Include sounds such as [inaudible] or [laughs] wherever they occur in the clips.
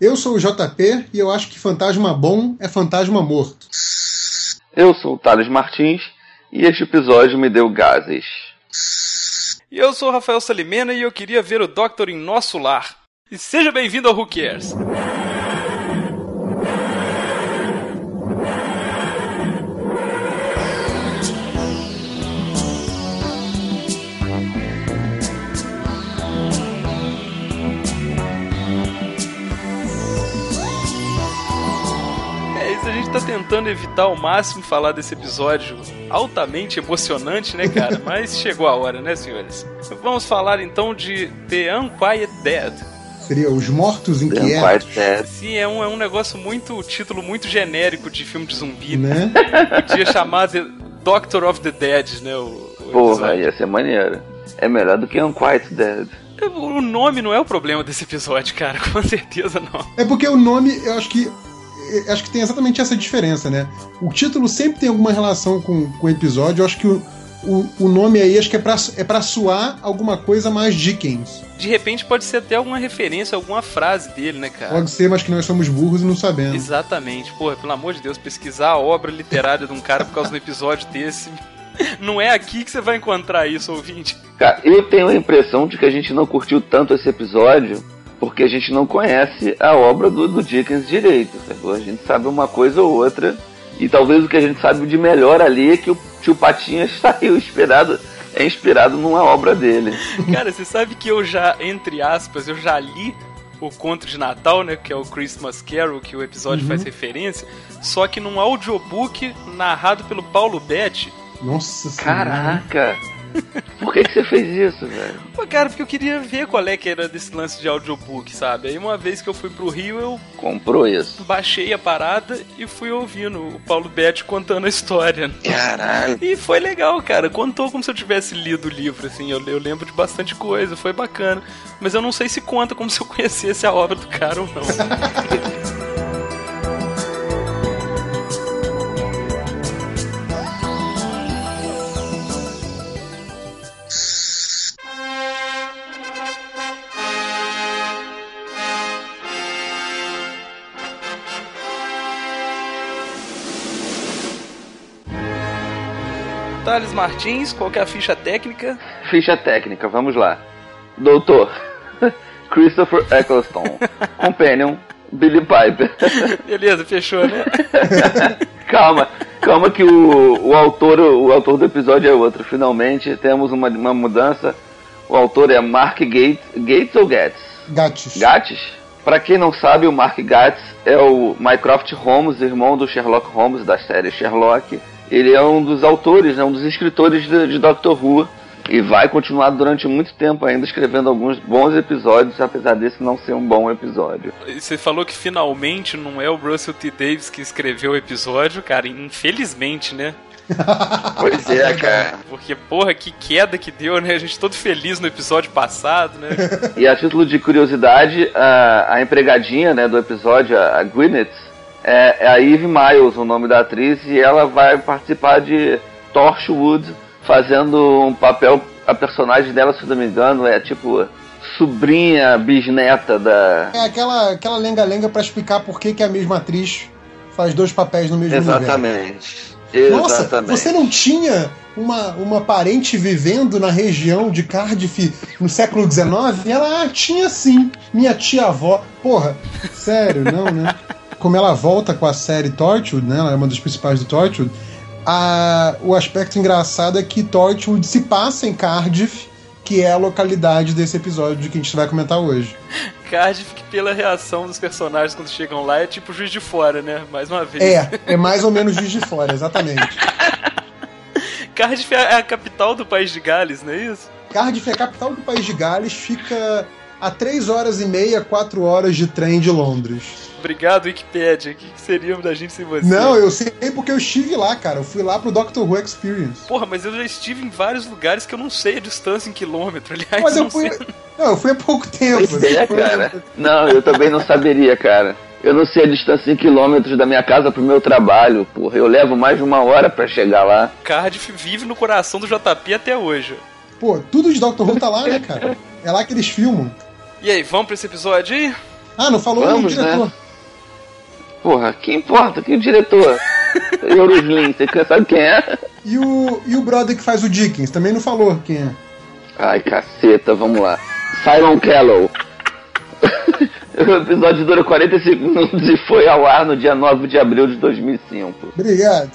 Eu sou o JP e eu acho que fantasma bom é fantasma morto. Eu sou o Thales Martins e este episódio me deu gases. E eu sou o Rafael Salimena e eu queria ver o Doctor em nosso lar. E seja bem-vindo ao Who Cares. Tentando evitar ao máximo falar desse episódio altamente emocionante, né, cara? [laughs] Mas chegou a hora, né, senhores? Vamos falar então de The Unquiet Dead. Seria Os Mortos Inquietos. Unquiet Dead. Sim, é um, é um negócio muito. título muito genérico de filme de zumbi. Né? [laughs] Podia chamar The Doctor of the Dead, né? O, o Porra, ia ser maneiro. É melhor do que Unquiet Dead. O nome não é o problema desse episódio, cara. [laughs] Com certeza não. É porque o nome, eu acho que. Eu Acho que tem exatamente essa diferença, né? O título sempre tem alguma relação com, com o episódio. Eu acho que o, o, o nome aí acho que é pra, é pra soar alguma coisa mais Dickens. De repente pode ser até alguma referência, alguma frase dele, né, cara? Pode ser, mas que nós somos burros e não sabemos. Exatamente. Porra, pelo amor de Deus, pesquisar a obra literária de um cara por causa do episódio desse. [laughs] Não é aqui que você vai encontrar isso, ouvinte. Cara, eu tenho a impressão de que a gente não curtiu tanto esse episódio porque a gente não conhece a obra do, do Dickens direito, sacou? A gente sabe uma coisa ou outra e talvez o que a gente sabe de melhor ali é que o tio Patinhas [laughs] saiu inspirado, é inspirado numa obra dele. Cara, você sabe que eu já, entre aspas, eu já li o conto de Natal, né? Que é o Christmas Carol, que o episódio faz referência, só que num audiobook narrado pelo Paulo Betti. Nossa senhora. [laughs] Por que, que você fez isso, velho? Pô, cara, porque eu queria ver qual é que era desse lance de audiobook, sabe? Aí uma vez que eu fui pro Rio, eu Comprou isso. baixei a parada e fui ouvindo o Paulo Betti contando a história. Caralho! E foi legal, cara. Contou como se eu tivesse lido o livro, assim. Eu, eu lembro de bastante coisa, foi bacana. Mas eu não sei se conta como se eu conhecesse a obra do cara ou não. [laughs] Thales Martins, qual que é a ficha técnica? Ficha técnica, vamos lá. Doutor [laughs] Christopher Eccleston. Companion Billy Piper. [laughs] Beleza, fechou, né? [laughs] calma, calma que o, o autor o autor do episódio é outro. Finalmente temos uma, uma mudança. O autor é Mark Gates, Gates ou Gates? Gatos. Gates? Pra quem não sabe, o Mark Gates é o Mycroft Holmes, irmão do Sherlock Holmes da série Sherlock. Ele é um dos autores, né, um dos escritores de, de Doctor Who e vai continuar durante muito tempo ainda escrevendo alguns bons episódios, apesar desse não ser um bom episódio. Você falou que finalmente não é o Russell T. Davis que escreveu o episódio, cara. Infelizmente, né? [laughs] Pois é, cara. Porque, porra, que queda que deu, né? A gente todo feliz no episódio passado, né? E a título de curiosidade, a, a empregadinha né, do episódio, a Gwyneth, é, é a Eve Miles, o nome da atriz, e ela vai participar de Torchwood, fazendo um papel. A personagem dela, se não me engano, é tipo sobrinha, bisneta da. É aquela, aquela lenga-lenga pra explicar por que, que a mesma atriz faz dois papéis no mesmo universo. Exatamente. Nossa, Exatamente. você não tinha uma, uma parente vivendo na região de Cardiff no século XIX? Ela ah, tinha sim, minha tia-avó. Porra, sério, não, né? Como ela volta com a série Torchwood, né? Ela é uma das principais do Torchwood. A, o aspecto engraçado é que Torchwood se passa em Cardiff, que é a localidade desse episódio de que a gente vai comentar hoje. [laughs] Cardiff, que pela reação dos personagens quando chegam lá, é tipo juiz de fora, né? Mais uma vez. É, [laughs] é mais ou menos Juiz de Fora, exatamente. [laughs] Cardiff é a capital do país de Gales, não é isso? Cardiff é a capital do país de Gales, fica a 3 horas e meia, 4 horas de trem de Londres. Obrigado, Wikipedia. O que que seríamos da gente sem você? Não, eu sei porque eu estive lá, cara. Eu fui lá pro Doctor Who Experience. Porra, mas eu já estive em vários lugares que eu não sei a distância em quilômetro. Aliás, Mas eu não fui. sei. Não, eu fui há pouco [laughs] tempo. Pois é, Foi- cara. Não, eu também não saberia, cara. Eu não sei a distância em quilômetros da minha casa pro meu trabalho, porra. Eu levo mais de uma hora pra chegar lá. Cardiff vive no coração do JP até hoje. Pô, tudo de Doctor Who tá lá, né, cara? É lá que eles filmam. E aí, vamos pra esse episódio aí? Ah, não falou Vamos, o diretor. Porra, que importa? Que o diretor? [laughs] Euroslin, você quer saber quem é? E o, e o brother que faz o Dickens, também não falou quem é. Ai, caceta, vamos lá. Simon Callow. [laughs] o episódio dura 45 minutos e foi ao ar no dia 9 de abril de 2005. Obrigado.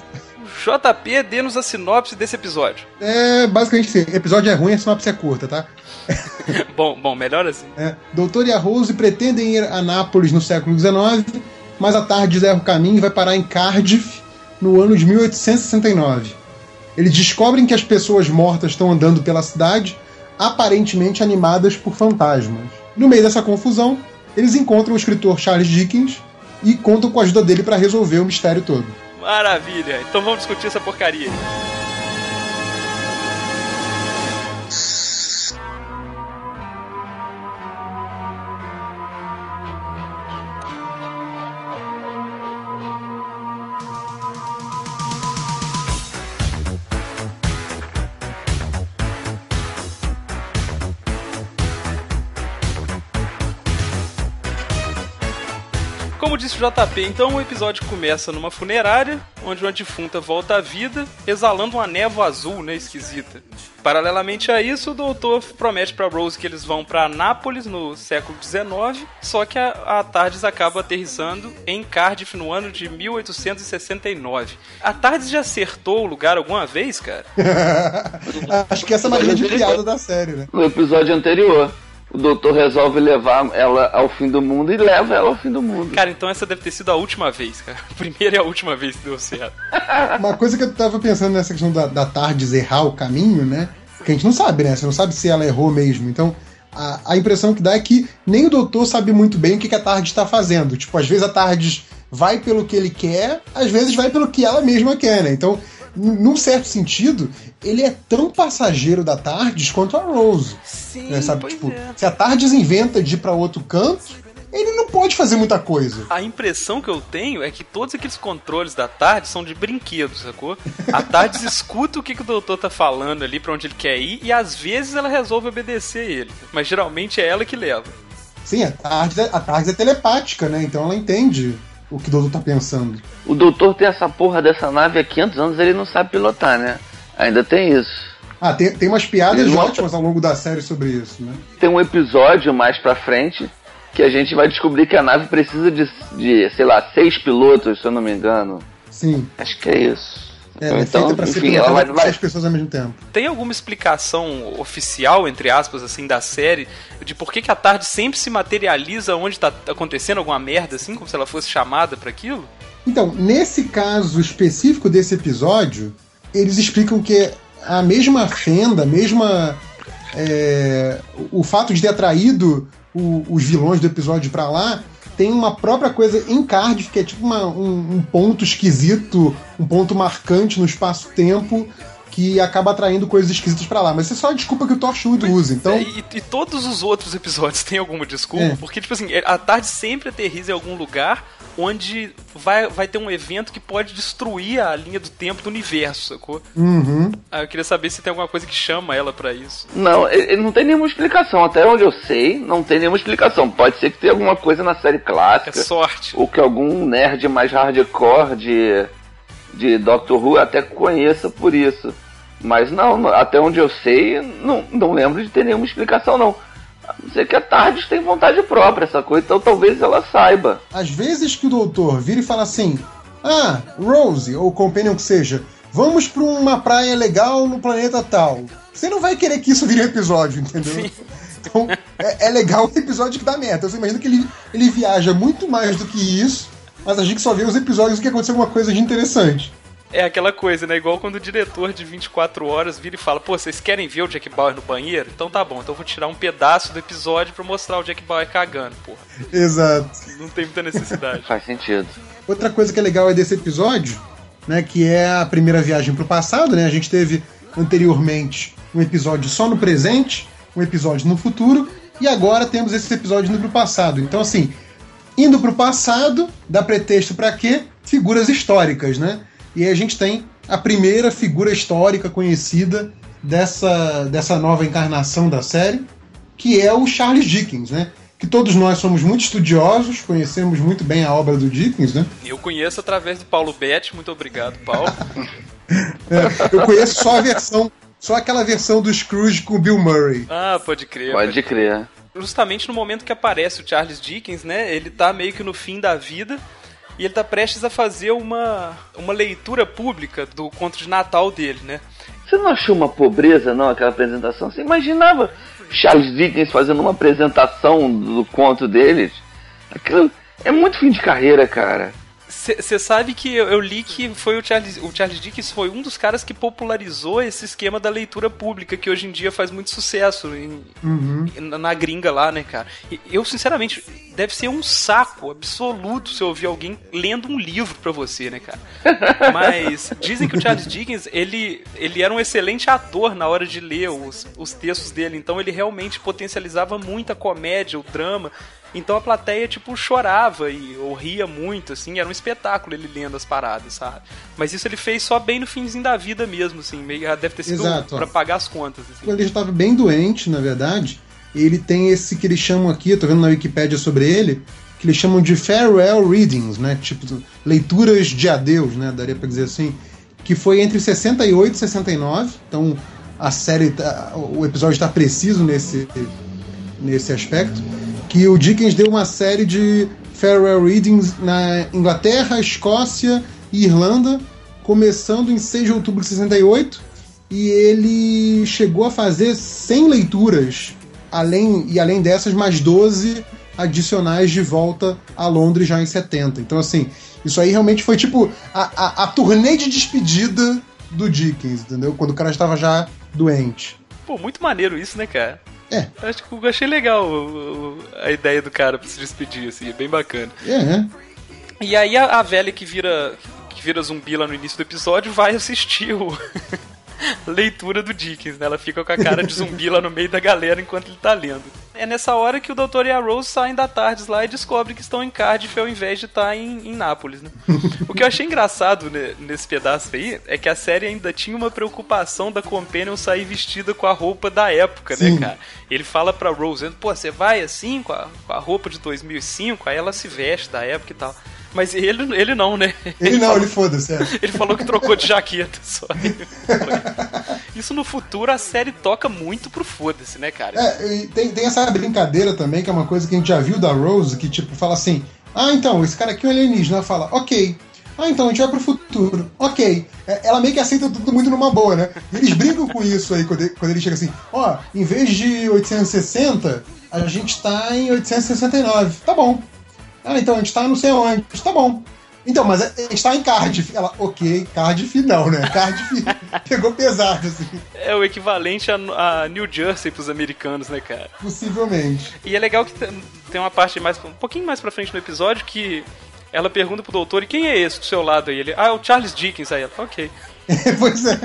JP, dê-nos a sinopse desse episódio. É, basicamente sim. Episódio é ruim, a sinopse é curta, tá? [laughs] bom, bom, melhor assim. É, Doutor e a Rose pretendem ir a Nápoles no século XIX, mas a tarde erra o caminho e vai parar em Cardiff no ano de 1869. Eles descobrem que as pessoas mortas estão andando pela cidade, aparentemente animadas por fantasmas. No meio dessa confusão, eles encontram o escritor Charles Dickens e contam com a ajuda dele para resolver o mistério todo. Maravilha. Então vamos discutir essa porcaria. Como disse o JP, então o episódio começa numa funerária, onde uma defunta volta à vida, exalando uma névoa azul, né, esquisita. Paralelamente a isso, o doutor promete para Rose que eles vão para Nápoles no século XIX, só que a, a TARDIS acaba aterrissando em Cardiff no ano de 1869. A TARDIS já acertou o lugar alguma vez, cara? [laughs] Acho que essa é uma grande piada da série, né? No episódio anterior, o doutor resolve levar ela ao fim do mundo e leva ela ao fim do mundo. Cara, então essa deve ter sido a última vez, cara. [laughs] A primeira e a última vez que deu certo. [laughs] Uma coisa que eu tava pensando nessa questão da, da Tardes errar o caminho, né? Que a gente não sabe, né? Você não sabe se ela errou mesmo. Então, a, a impressão que dá é que nem o doutor sabe muito bem o que, que a Tardes está fazendo. Tipo, às vezes a Tardes vai pelo que ele quer, às vezes vai pelo que ela mesma quer, né? Então, num certo sentido, ele é tão passageiro da Tardes quanto a Rose. Sim, né? Sabe? pois Tipo, é. se a Tardes inventa de ir pra outro canto, ele não pode fazer muita coisa. A impressão que eu tenho é que todos aqueles controles da tarde são de brinquedo, sacou? A tarde [laughs] escuta o que, que o doutor tá falando ali, pra onde ele quer ir, e às vezes ela resolve obedecer ele. Mas geralmente é ela que leva. Sim, a Tardes é, a Tardes é telepática, né? Então ela entende o que o doutor tá pensando. O doutor tem essa porra dessa nave há 500 anos ele não sabe pilotar, né? Ainda tem isso. Ah, tem, tem umas piadas Ele não- ótimas ao longo da série sobre isso, né? Tem um episódio mais pra frente que a gente vai descobrir que a nave precisa de, de sei lá, seis pilotos, se eu não me engano. Sim. Acho que é isso. É, é então, feita pra ser enfim, ela vai, pilotada por vai, seis pessoas ao mesmo tempo. Tem alguma explicação oficial, entre aspas, assim, da série, de por que, que a tarde sempre se materializa onde tá acontecendo alguma merda, assim, como se ela fosse chamada pra aquilo? Então, nesse caso específico desse episódio, eles explicam que a mesma fenda, a mesma. é, o fato de ter atraído o- os vilões do episódio pra lá tem uma própria coisa em Cardiff, que é tipo uma- um, um ponto esquisito, um ponto marcante no espaço-tempo que acaba atraindo coisas esquisitas pra lá. Mas isso é só a desculpa que o Torchwood usa. Então, É, E, e todos os outros episódios [laughs] têm alguma desculpa, É. porque, tipo assim, a tarde sempre aterriza em algum lugar onde vai, vai ter um evento que pode destruir a linha do tempo do universo, sacou? uhum. Ah, eu queria saber se tem alguma coisa que chama ela pra isso. Não, não tem nenhuma explicação. Até onde eu sei, não tem nenhuma explicação. Pode ser que tenha alguma coisa na série É clássica. sorte. ou que algum nerd mais hardcore de, de Doctor Who até conheça por isso. Mas não, não- até onde eu sei, não, não lembro de ter nenhuma explicação, não. Ser que a Tardes tem vontade própria, essa coisa, então talvez ela saiba. Às vezes que o doutor vira e fala assim: Ah, Rose, ou Companion que seja, vamos pra uma praia legal no planeta tal. Você não vai querer que isso vire um episódio, entendeu? Então, é, é legal o episódio que dá merda. Você imagina que ele, ele viaja muito mais do que isso, mas a gente só vê os episódios que aconteceu alguma coisa de interessante. É aquela coisa, né? Igual quando o diretor de 24 horas vira e fala: Pô, vocês querem ver o Jack Bauer no banheiro? Então tá bom, então eu vou tirar um pedaço do episódio pra mostrar o Jack Bauer cagando, porra. Exato. Não tem muita necessidade. [laughs] Faz sentido. Outra coisa que é legal é desse episódio, né, que é a primeira viagem pro passado, né? A gente teve anteriormente um episódio só no presente, um episódio no futuro, e agora temos esse episódio indo pro passado. Então, assim, indo pro passado, dá pretexto para quê? Figuras históricas, né? E aí a gente tem a primeira figura histórica conhecida dessa, dessa nova encarnação da série, que é o Charles Dickens, né? que todos nós somos muito estudiosos, conhecemos muito bem a obra do Dickens, né? Eu conheço através do Paulo Betti, muito obrigado, Paulo. [laughs] é, eu conheço só a versão, só aquela versão do Scrooge com o Bill Murray. Ah, pode crer. Pode crer. Justamente no momento que aparece o Charles Dickens, né? Ele tá meio que no fim da vida e ele tá prestes a fazer uma, uma leitura pública do conto de Natal dele, né? Você não achou uma pobreza, não, aquela apresentação? Você imaginava Charles Dickens fazendo uma apresentação do conto deles? Aquilo é muito fim de carreira, cara. Você sabe que eu, eu, li que foi o Charles, o Charles Dickens foi um dos caras que popularizou esse esquema da leitura pública, que hoje em dia faz muito sucesso em, uhum. na gringa lá, né, cara? Eu, sinceramente, deve ser um saco absoluto se ouvir alguém lendo um livro para você, né, cara? Mas dizem que o Charles Dickens, ele, ele era um excelente ator na hora de ler os, os textos dele, então ele realmente potencializava muito a comédia, o drama. Então a plateia, tipo, chorava e, ou ria muito, assim, era um espetáculo ele lendo as paradas, sabe? Mas isso ele fez só bem no finzinho da vida mesmo, assim, meio, deve ter sido para pagar as contas. Assim. Quando ele já estava bem doente, na verdade, ele tem esse que eles chamam aqui, eu tô vendo na Wikipédia sobre ele, que eles chamam de farewell readings, né? Tipo, leituras de adeus, né? Daria para dizer assim, que foi entre 68 e 69, então a série, tá, o episódio está preciso nesse, nesse aspecto que o Dickens deu uma série de farewell readings na Inglaterra, Escócia e Irlanda, começando em 6 de outubro de 68, e ele chegou a fazer 100 leituras, além e além dessas mais 12 adicionais de volta a Londres já em 70. Então assim, isso aí realmente foi tipo a, a, a turnê de despedida do Dickens, entendeu? Quando o cara estava já doente. Pô, muito maneiro isso, né, cara? É. Acho que eu achei legal a ideia do cara pra se despedir, assim, é bem bacana. Né? E aí a, a velha que vira, que vira zumbi lá no início do episódio vai assistir o. [laughs] leitura do Dickens, né? Ela fica com a cara de zumbi lá no meio da galera enquanto ele tá lendo. É nessa hora que o Doutor e a Rose saem da tarde lá e descobrem que estão em Cardiff ao invés de estar em, em Nápoles, né? [laughs] O que eu achei engraçado né, nesse pedaço aí é que a série ainda tinha uma preocupação da Companion sair vestida com a roupa da época, né, Sim. né, cara? Ele fala pra Rose, pô, você vai assim com a, com a roupa de 2005? Aí ela se veste da época e tal. Mas ele, ele não, né? Ele, não, falou, ele foda-se. É. Ele falou que trocou de jaqueta só. Isso no futuro a série toca muito pro foda-se, né, cara? É, tem, tem essa brincadeira também, que é uma coisa que a gente já viu da Rose, que tipo, fala assim: ah, então, esse cara aqui é um alienígena. Ela fala, ok. Ah, então a gente vai pro futuro. Ok. É, ela meio que aceita tudo muito numa boa, né? E eles brincam com isso aí quando ele, quando ele chega assim: ó, em vez de 860, a gente tá em 869. Tá bom. Ah, então a gente tá não sei onde. Tá bom. Então, mas a gente tá em Cardiff. Ela, ok, Cardiff não, né? [laughs] Cardiff pegou pesado, assim. É o equivalente a, a, New Jersey pros americanos, né, cara? Possivelmente. E é legal que tem uma parte mais, um pouquinho mais pra frente no episódio que ela pergunta pro doutor, e quem é esse do seu lado aí? Ele, ah, é o Charles Dickens. Aí ela, ok. [laughs] pois é.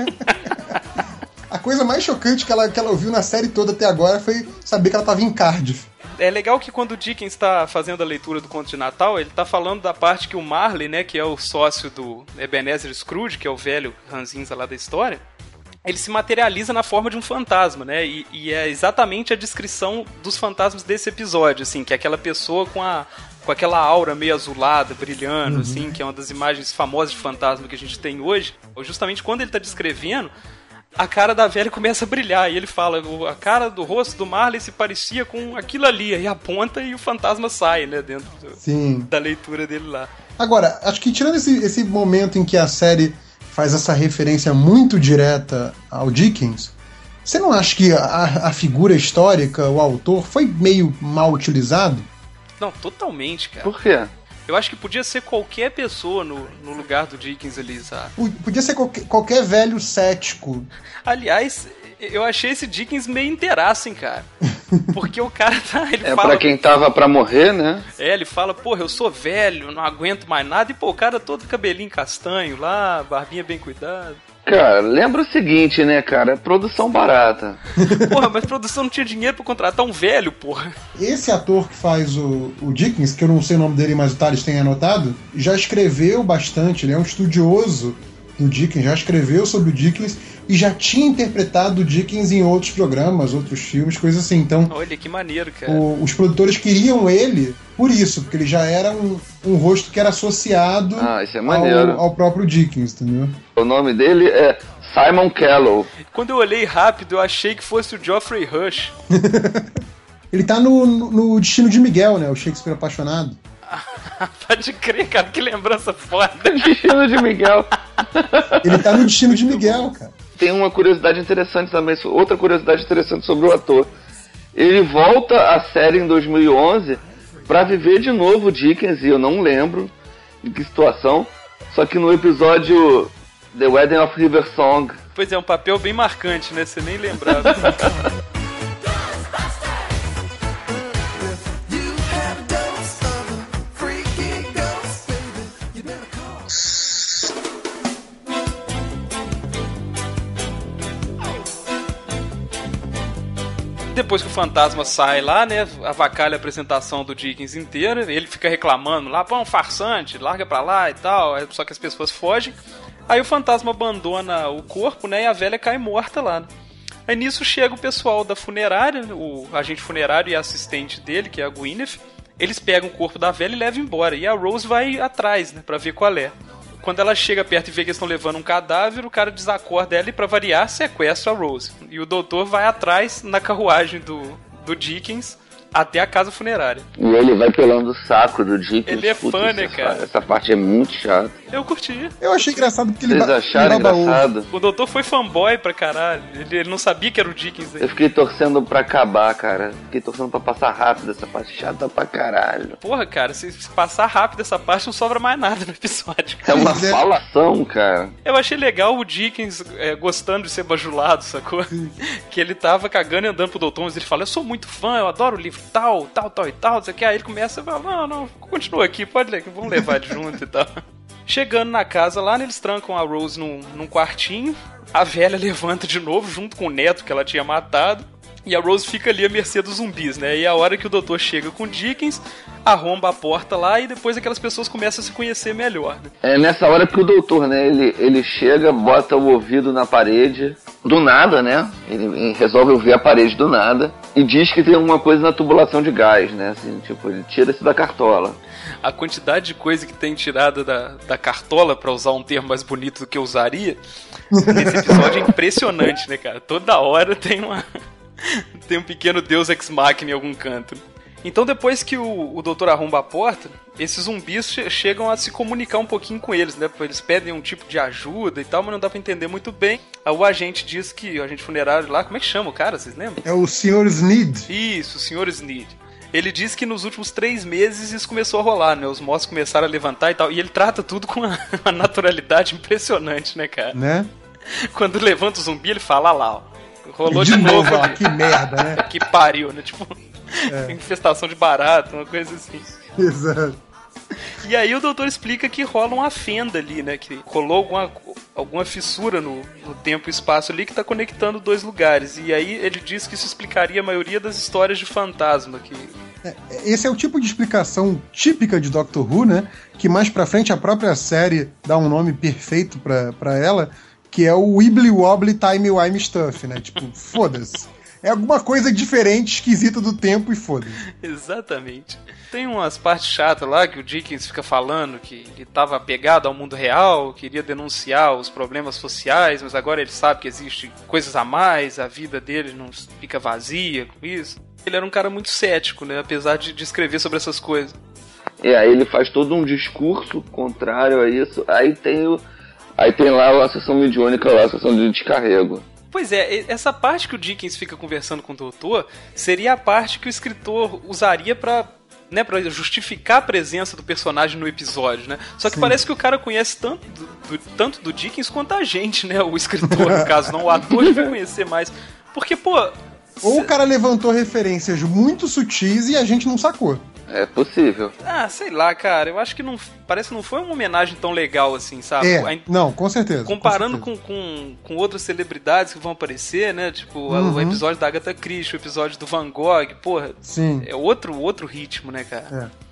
A coisa mais chocante que ela, que ela ouviu na série toda até agora foi saber que ela tava em Cardiff é legal que quando o Dickens está fazendo a leitura do conto de Natal, ele está falando da parte que o Marley, né, que é o sócio do Ebenezer Scrooge, que é o velho ranzinza lá da história, ele se materializa na forma de um fantasma, né? E, e, é exatamente a descrição dos fantasmas desse episódio, assim, que é aquela pessoa com a com aquela aura meio azulada, brilhando, uhum. assim, que é uma das imagens famosas de fantasma que a gente tem hoje. Justamente quando ele está descrevendo, a cara da velha começa a brilhar. E ele fala: a cara do rosto do Marley se parecia com aquilo ali. E aponta e o fantasma sai, né? Dentro do, da leitura dele lá. Agora, acho que tirando esse, esse momento em que a série faz essa referência muito direta ao Dickens, você não acha que a, a figura histórica, o autor, foi meio mal utilizado? Não, totalmente, cara. Por quê? Eu acho que podia ser qualquer pessoa no, no lugar do Dickens ali, sabe? Podia ser qualquer, qualquer velho cético. Aliás, eu achei esse Dickens meio inteiraço, hein, cara. [laughs] Porque o cara tá. Ele é fala, pra quem tava pra morrer, né? É, ele fala, porra, eu sou velho, não aguento mais nada. E, pô, o cara todo cabelinho castanho lá, barbinha bem cuidada. Cara, lembra o seguinte, né, cara? Produção barata. [laughs] porra, mas produção não tinha dinheiro pra contratar um velho, porra. Esse ator que faz o, o Dickens, que eu não sei o nome dele, mas o Thales tem anotado, já escreveu bastante, ele é um estudioso do Dickens, já escreveu sobre o Dickens, e já tinha interpretado o Dickens em outros programas, outros filmes, coisas assim. Então, Olha que maneiro, cara. o- os produtores queriam ele por isso, porque ele já era um, um rosto que era associado Ah, isso é maneiro. ao, ao próprio Dickens, entendeu? O nome dele é Simon Callow. Quando eu olhei rápido, eu achei que fosse o Geoffrey Rush. [laughs] Ele tá no, no- no Destino de Miguel, né? O Shakespeare apaixonado. [laughs] Pode crer, cara, que lembrança foda. Destino de Miguel. Ele tá no Destino de Miguel, cara. Tem uma curiosidade interessante também, outra curiosidade interessante sobre o ator. Ele volta à série em 2011 pra viver de novo o Dickens, e eu não lembro em que situação, só que no episódio The Wedding of River Song, Pois é, um papel bem marcante, né? Você nem lembrava. [laughs] Depois que o fantasma sai lá, né? Avacalha a apresentação do Dickens inteira. Ele fica reclamando lá, pô, um farsante, larga pra lá e tal. Só que as pessoas fogem. Aí o fantasma abandona o corpo, né? E a velha cai morta lá. né? Aí nisso chega o pessoal da funerária, o agente funerário e a assistente dele, que é a Gwyneth. Eles pegam o corpo da velha e levam embora. E a Rose vai atrás, né? Pra ver qual é. Quando ela chega perto e vê que eles estão levando um cadáver, o cara desacorda ela e, pra variar, sequestra a Rose. E o doutor vai atrás na carruagem do, do Dickens até a casa funerária. e ele vai pelando o saco do Dickens. Ele é fã, né, essa- cara? Essa parte é muito chata. Eu curti. Eu achei engraçado porque ele, Vocês acharam ele engraçado? O doutor foi fanboy pra caralho. Ele, ele não sabia que era o Dickens. Eu Né? fiquei torcendo pra acabar, cara. Fiquei torcendo pra passar rápido essa parte chata pra caralho. Porra, cara, se, se passar rápido essa parte, não sobra mais nada no episódio. É uma é. falação, cara. Eu achei legal o Dickens é, gostando de ser bajulado, sacou? [laughs] Que ele tava cagando e andando pro doutor, mas ele fala, eu sou muito fã, eu adoro o livro tal, tal, tal e tal, não sei o que. Aí ele começa a falar, não, não, continua aqui, pode ler, vamos levar junto e tal. [laughs] Chegando na casa lá, eles trancam a Rose num, num quartinho, a velha [laughs] levanta de novo, junto com o neto que ela tinha matado, e a Rose fica ali à mercê dos zumbis, né? E a hora que o doutor chega com o Dickens, arromba a porta lá e depois aquelas pessoas começam a se conhecer melhor, né? É nessa hora que o doutor, né, ele, ele chega, bota o ouvido na parede, do nada, né? Ele, resolve ouvir a parede do nada e diz que tem alguma coisa na tubulação de gás, né? Assim, tipo, ele tira isso da cartola. a quantidade de coisa que tem tirada da, da cartola, pra usar um termo mais bonito do que eu usaria, nesse episódio é impressionante, né, cara? Toda hora tem uma. [laughs] tem um pequeno deus ex machina em algum canto. Então, depois que o, o doutor arromba a porta, esses zumbis che- chegam a se comunicar um pouquinho com eles, né? Eles pedem um tipo de ajuda e tal, mas não dá pra entender muito bem. Aí o agente diz que, o agente funerário lá, como é que chama o cara, vocês lembram? É o Sr. Sneed. Isso, o Sr. Sneed. Ele diz que nos últimos três meses isso começou a rolar, né? Os mortos começaram a levantar e tal. E ele trata tudo com uma, [laughs] uma naturalidade impressionante, né, cara? Né? Quando levanta o zumbi, ele fala "Ah lá, ó. Rolou de, de novo. novo, ó, ali." que merda, né? [laughs] Que pariu, né? Tipo, infestação de barato, uma coisa assim. Exato. E aí o doutor explica que rola uma fenda ali, né? Que rolou alguma, alguma fissura no, no tempo e espaço ali que tá conectando dois lugares. E aí ele diz que isso explicaria a maioria das histórias de fantasma que Esse é o tipo de explicação típica de Doctor Who, né? Que mais pra frente a própria série dá um nome perfeito pra ela, que é o Wibbly Wobbly Time Wime Stuff, né? Tipo, [laughs] foda-se. É alguma coisa diferente, esquisita do tempo e foda-se. Exatamente. Tem umas partes chatas lá que o Dickens fica falando que ele estava apegado ao mundo real, queria denunciar os problemas sociais, mas agora ele sabe que existe coisas a mais, a vida dele não fica vazia com isso. Ele era um cara muito cético, né? Apesar de, de escrever sobre essas coisas. E aí ele faz todo um discurso contrário a isso. Aí tem o. Aí tem lá a sessão mediúnica lá, a sessão de descarrego. Pois é, essa parte que o Dickens fica conversando com o doutor seria a parte que o escritor usaria pra, né, pra justificar a presença do personagem no episódio, né? Só que Sim. parece que o cara conhece tanto do, do- tanto do Dickens quanto a gente, né? O escritor, no caso, não. O ator devia conhecer mais. Porque, pô. Ou o cara levantou referências muito sutis e a gente não sacou. É possível. Ah, sei lá, cara. Eu acho que não. Parece que não foi uma homenagem tão legal assim, sabe? É, A- não, com certeza. Comparando com, certeza. com, com, com outras celebridades que vão aparecer, né? Tipo, Uhum. o episódio da Agatha Christie, o episódio do Van Gogh, porra, Sim. é outro, outro ritmo, né, cara? É.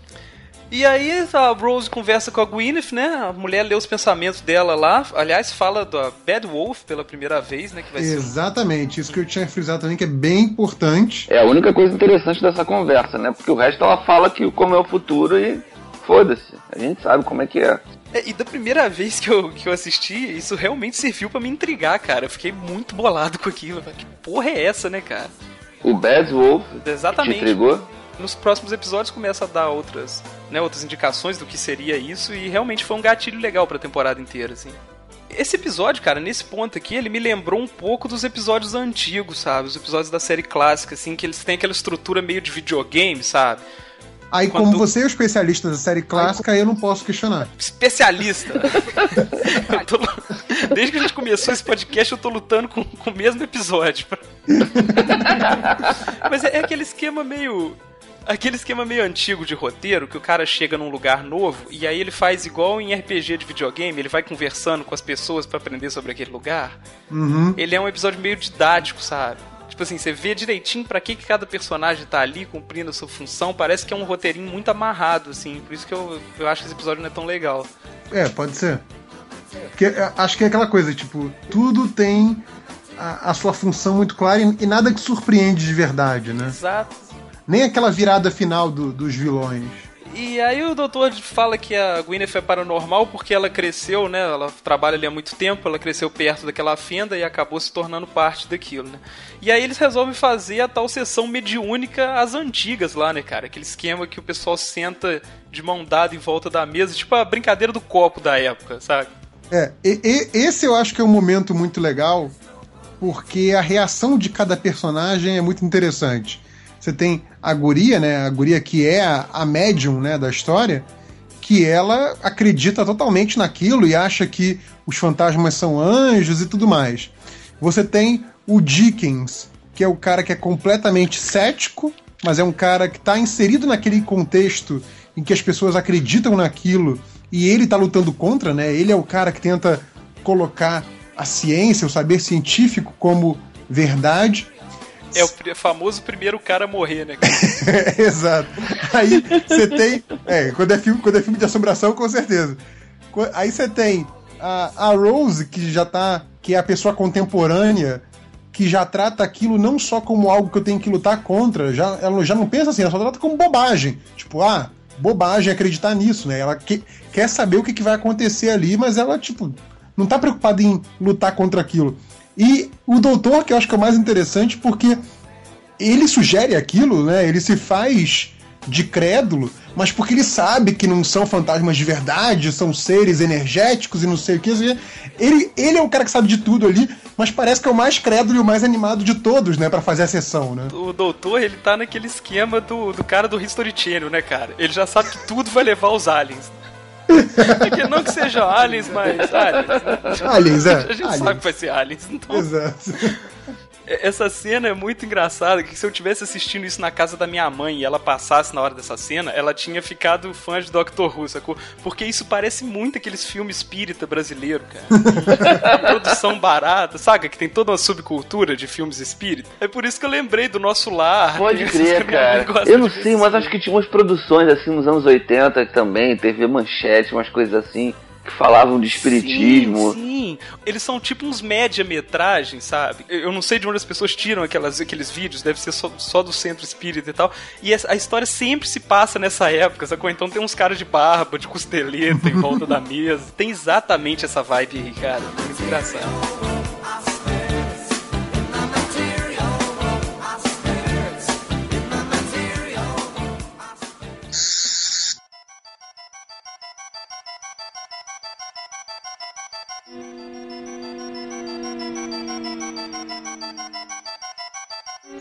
E aí a Rose conversa com a Gwyneth, né? A mulher lê os pensamentos dela lá. Aliás, fala da Bad Wolf pela primeira vez, né? Que vai ser Exatamente, isso que eu tinha frisado também, que é bem importante. É a única coisa interessante dessa conversa, né? Porque o resto ela fala que como é o futuro e foda-se. A gente sabe como é que é. É, e da primeira vez que eu, que eu assisti, isso realmente serviu pra me intrigar, cara. Eu fiquei muito bolado com aquilo. Que porra é essa, né, cara? O Bad Wolf te Exatamente. intrigou? Nos próximos episódios começa a dar outras, né, outras indicações do que seria isso e realmente foi um gatilho legal pra temporada inteira, assim. Esse episódio, cara, nesse ponto aqui, ele me lembrou um pouco dos episódios antigos, sabe? Os episódios da série clássica, assim, que eles têm aquela estrutura meio de videogame, sabe? Aí, Quando- como você é o especialista da série clássica, eu não posso questionar. especialista. [laughs] Tô Desde que a gente começou esse podcast, eu tô lutando com, com o mesmo episódio. [laughs] Mas é, é aquele esquema meio. Aquele esquema meio antigo de roteiro, que o cara chega num lugar novo e aí ele faz igual em RPG de videogame, ele vai conversando com as pessoas pra aprender sobre aquele lugar. Uhum. Ele é um episódio meio didático, sabe? Tipo assim, você vê direitinho pra que, que cada personagem tá ali cumprindo a sua função. Parece que é um roteirinho muito amarrado, assim. Por isso que eu, eu acho que esse episódio não é tão legal. É, pode ser. Porque é, acho que é aquela coisa, tipo, tudo tem a, a sua função muito clara e, e nada que surpreende de verdade, né? Exato. Nem aquela virada final do- dos vilões. E aí o doutor fala que a Gwyneth é paranormal porque ela cresceu, né? Ela trabalha ali há muito tempo, ela cresceu perto daquela fenda e acabou se tornando parte daquilo, né? E aí eles resolvem fazer a tal sessão mediúnica às antigas lá, né, cara? Aquele esquema que o pessoal senta de mão dada em volta da mesa, tipo a brincadeira do copo da época, sabe? É, e- e- esse eu acho que é um momento muito legal, porque a reação de cada personagem é muito interessante. Você tem a guria, né? A guria que é a, a médium né, da história, que ela acredita totalmente naquilo e acha que os fantasmas são anjos e tudo mais. Você tem o Dickens, que é o cara que é completamente cético, mas é um cara que está inserido naquele contexto em que as pessoas acreditam naquilo e ele está lutando contra, né? Ele é o cara que tenta colocar a ciência, o saber científico como verdade. É o famoso primeiro cara a morrer, né, cara? [laughs] Exato. Aí você tem. É, quando é, filme, quando é filme de assombração, com certeza. Aí você tem a, a Rose, que já tá. que é a pessoa contemporânea, que já trata aquilo não só como algo que eu tenho que lutar contra, já, ela já não pensa assim, ela só trata como bobagem. Tipo, ah, bobagem acreditar nisso, né? Ela que- quer saber o que, que vai acontecer ali, mas ela, tipo, não tá preocupada em lutar contra aquilo. E o doutor, que eu acho que é o mais interessante, porque ele sugere aquilo, né? Ele se faz de crédulo, mas porque ele sabe que não são fantasmas de verdade, são seres energéticos e não sei o que. Ele, ele é o cara que sabe de tudo ali, mas parece que é o mais crédulo e o mais animado de todos, né? Pra fazer a sessão, né? O doutor, ele tá naquele esquema do, do cara do History Channel, né, cara? Ele já sabe que tudo vai levar aos aliens. É que não que sejam aliens, mas aliens. né? Aliens, é. A gente aliens. sabe que vai ser aliens. Então, Exato. Essa cena é muito engraçada, que se eu tivesse assistindo isso na casa da minha mãe e ela passasse na hora dessa cena, ela tinha ficado fã de Doctor Who, sacou? Porque isso parece muito aqueles filmes espírita brasileiro, cara. [laughs] Produção barata, sabe? Que tem toda uma subcultura de filmes espírita. É por isso que eu lembrei do nosso lar. Pode [laughs] crer, mãe cara. Eu não sei, mas acho que tinha umas produções assim nos anos 80 que também, TV Manchete, umas coisas assim, que falavam de espiritismo. Sim, sim. Eles são tipo uns média-metragens, sabe? Eu não sei de onde as pessoas tiram aquelas, aqueles vídeos, deve ser só, só do centro espírita e tal. E a história sempre se passa nessa época, sacou? Então tem uns caras de barba, de costeleta em volta da mesa. Tem exatamente essa vibe. É Muito engraçado.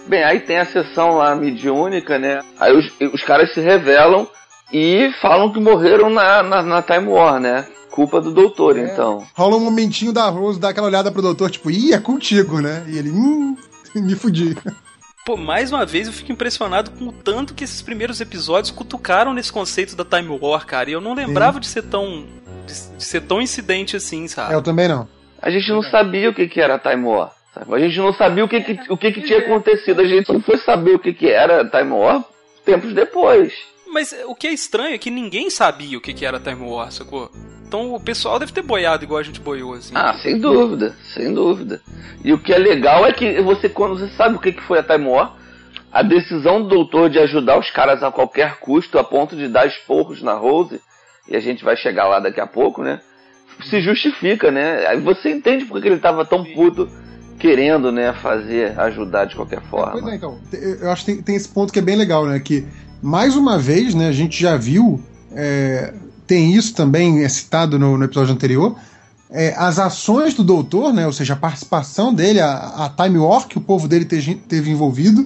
Bem, aí tem a sessão lá mediúnica, né? Aí os, os caras se revelam e falam que morreram na, na, na Time War, né? Culpa do doutor, então. Rola um momentinho da Rose dar aquela olhada pro doutor, tipo, ih, é contigo, né? E ele, hum, [laughs] me fudi. Pô, mais uma vez eu fico impressionado com o tanto que esses primeiros episódios cutucaram nesse conceito da Time War, cara. E eu não lembrava de ser tão. de, de ser tão incidente assim, sabe? É, eu também não. A gente não sabia o que, que era Time War. Sabe? A gente não sabia o que, que, o que, que tinha acontecido. A gente só foi saber o que, que era Time War tempos depois. Mas o que é estranho é que ninguém sabia o que que era Time War, sacou? Então o pessoal deve ter boiado igual a gente boiou, assim. Ah, sem dúvida, sem dúvida. E o que é legal é que você, quando você sabe o que que foi a Time War, a decisão do doutor de ajudar os caras a qualquer custo, a ponto de dar esporros na Rose, e a gente vai chegar lá daqui a pouco, né? Se justifica, né? Aí você entende porque que ele tava tão puto querendo, né, fazer, ajudar de qualquer forma. Pois é, então. Eu acho que tem, tem esse ponto que é bem legal, né? Que, mais uma vez, né, a gente já viu. é, tem isso também é citado no, no episódio anterior. é, as ações do doutor, né? Ou seja, a participação dele, a, a Time War que o povo dele teve, teve envolvido.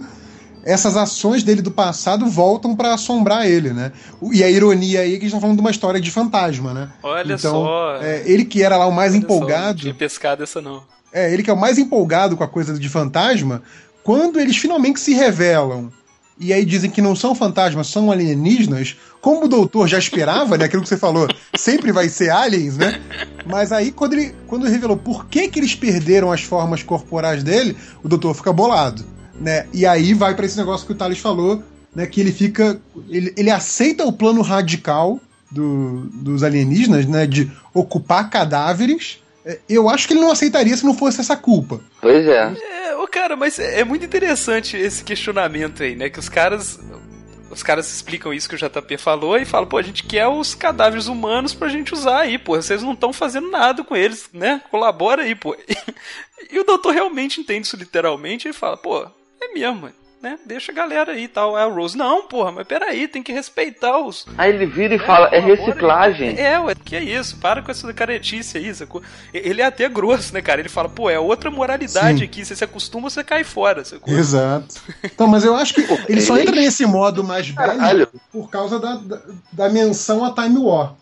Essas ações dele do passado voltam pra assombrar ele, né? E a ironia aí é que a gente tá falando de uma história de fantasma, né? Olha então, só. é, ele que era lá o mais Olha só, não empolgado. tinha pescado essa não. É, ele que é o mais empolgado com a coisa de fantasma, quando eles finalmente se revelam e aí dizem que não são fantasmas, são alienígenas, como o doutor já esperava, né? Aquilo que você falou, sempre vai ser aliens, né? Mas aí, quando ele, quando ele revelou por que, que eles perderam as formas corporais dele, o doutor fica bolado, né? E aí vai pra esse negócio que o Thales falou, né? Que ele fica. Ele, ele aceita o plano radical do- dos alienígenas, né? De ocupar cadáveres. É, Eu acho que ele não aceitaria se não fosse essa culpa. Pois é. É, ô cara, mas é é muito interessante esse questionamento aí, né? Que os caras. Os caras explicam isso que o JP falou e falam, pô, a gente quer os cadáveres humanos pra gente usar aí, pô. Vocês não estão fazendo nada com eles, né? Colabora aí, pô. [laughs] E o doutor realmente entende isso literalmente e fala, pô, é mesmo, né? Deixa a galera aí e tal. Aí o Rose, não, porra, mas peraí, tem que respeitar os. Aí ele vira e fala, é colabora aí." reciclagem. É, ué, que é isso? Para com essa caretice aí, sacou? Ele é até grosso, né, cara? Ele fala, pô, é outra moralidade Sim. aqui. Você se acostuma, você cai fora, sacou? Exato. Então, mas eu acho que ele só entra nesse modo mais bélico por causa da, da, da menção a Time War.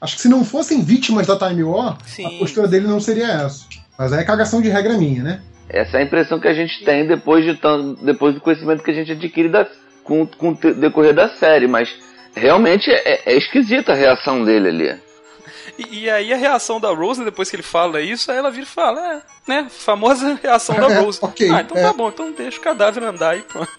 Acho que se não fossem vítimas da Time War, Sim. a postura dele não seria essa. Mas aí é cagação de regra minha, né? Essa é a impressão que a gente tem depois, de depois do conhecimento que a gente adquire da- com, com o decorrer da série, mas realmente é, é esquisita a reação dele ali. E, e aí a reação da Rose, depois que ele fala isso, aí ela vira e fala, é, né, famosa reação da [laughs] Rose. Ok, ah, então é. tá bom, então deixa o cadáver andar e pronto.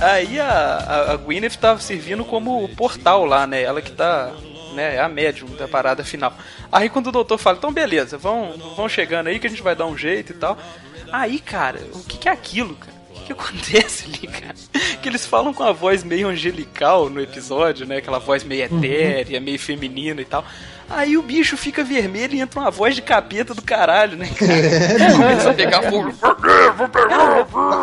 Aí a, a, Gwyneth tava servindo como o portal lá, né? Ela que tá, né, é a médium da parada final. Aí quando o doutor fala, então beleza, vão, vão chegando aí que a gente vai dar um jeito e tal. Aí, cara, o que, que é aquilo, cara? O que, que acontece ali, cara? [laughs] Que eles falam com a voz meio angelical no episódio, né? Aquela voz meio etérea, meio feminina e tal. Aí o bicho fica vermelho e entra uma voz de capeta do caralho, né, cara? Começa a pegar fogo.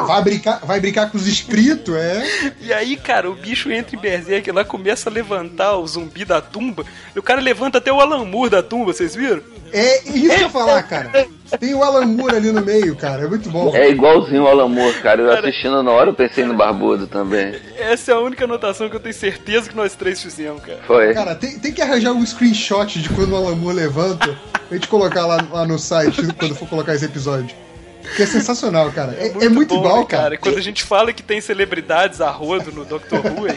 Vai brincar, vai brincar com os espíritos, é. E aí, cara, o bicho entra em Berserk lá, começa a levantar o zumbi da tumba. E o cara levanta até o Alan Moore da tumba, vocês viram? É isso que eu ia falar, cara. Tem o Alan Moore ali no meio, cara. É muito bom. É igualzinho o Alan Moore, cara. Eu assistindo na hora eu pensei no Barbudo também. Essa é a única anotação que eu tenho certeza que nós três fizemos, cara. Foi. Cara, tem, tem que arranjar um screenshot de quando o Alan Moore levanta pra gente colocar lá, lá no site quando for colocar esse episódio. Que é sensacional, cara. É, é muito, bom, igual, né, cara. Quando a gente fala que tem celebridades a rodo no Doctor Who,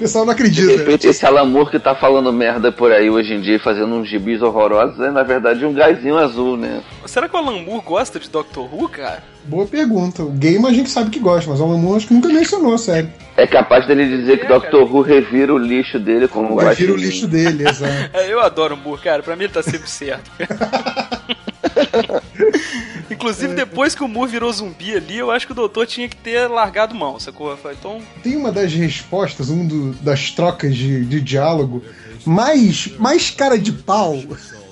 pessoal não De acredita. repente, esse Alan Moore que tá falando merda por aí hoje em dia, fazendo uns gibis horrorosos, é na verdade um gásinho azul, né? será que o Alan Moore gosta de Doctor Who, cara? Boa pergunta. O game a gente sabe que gosta, mas o Alan Moore acho que nunca mencionou, sério. É capaz dele dizer que É, Doctor Who revira o lixo dele como Vai vir o lixo dele, exato. [laughs] É, Eu adoro o Moore, cara. Pra mim ele tá sempre certo. [laughs] Inclusive, depois que o Moore virou zumbi ali, eu acho que o doutor tinha que ter largado mão, sacou? Então, Tem uma das respostas, um do- das trocas de, de diálogo mais, mais cara de pau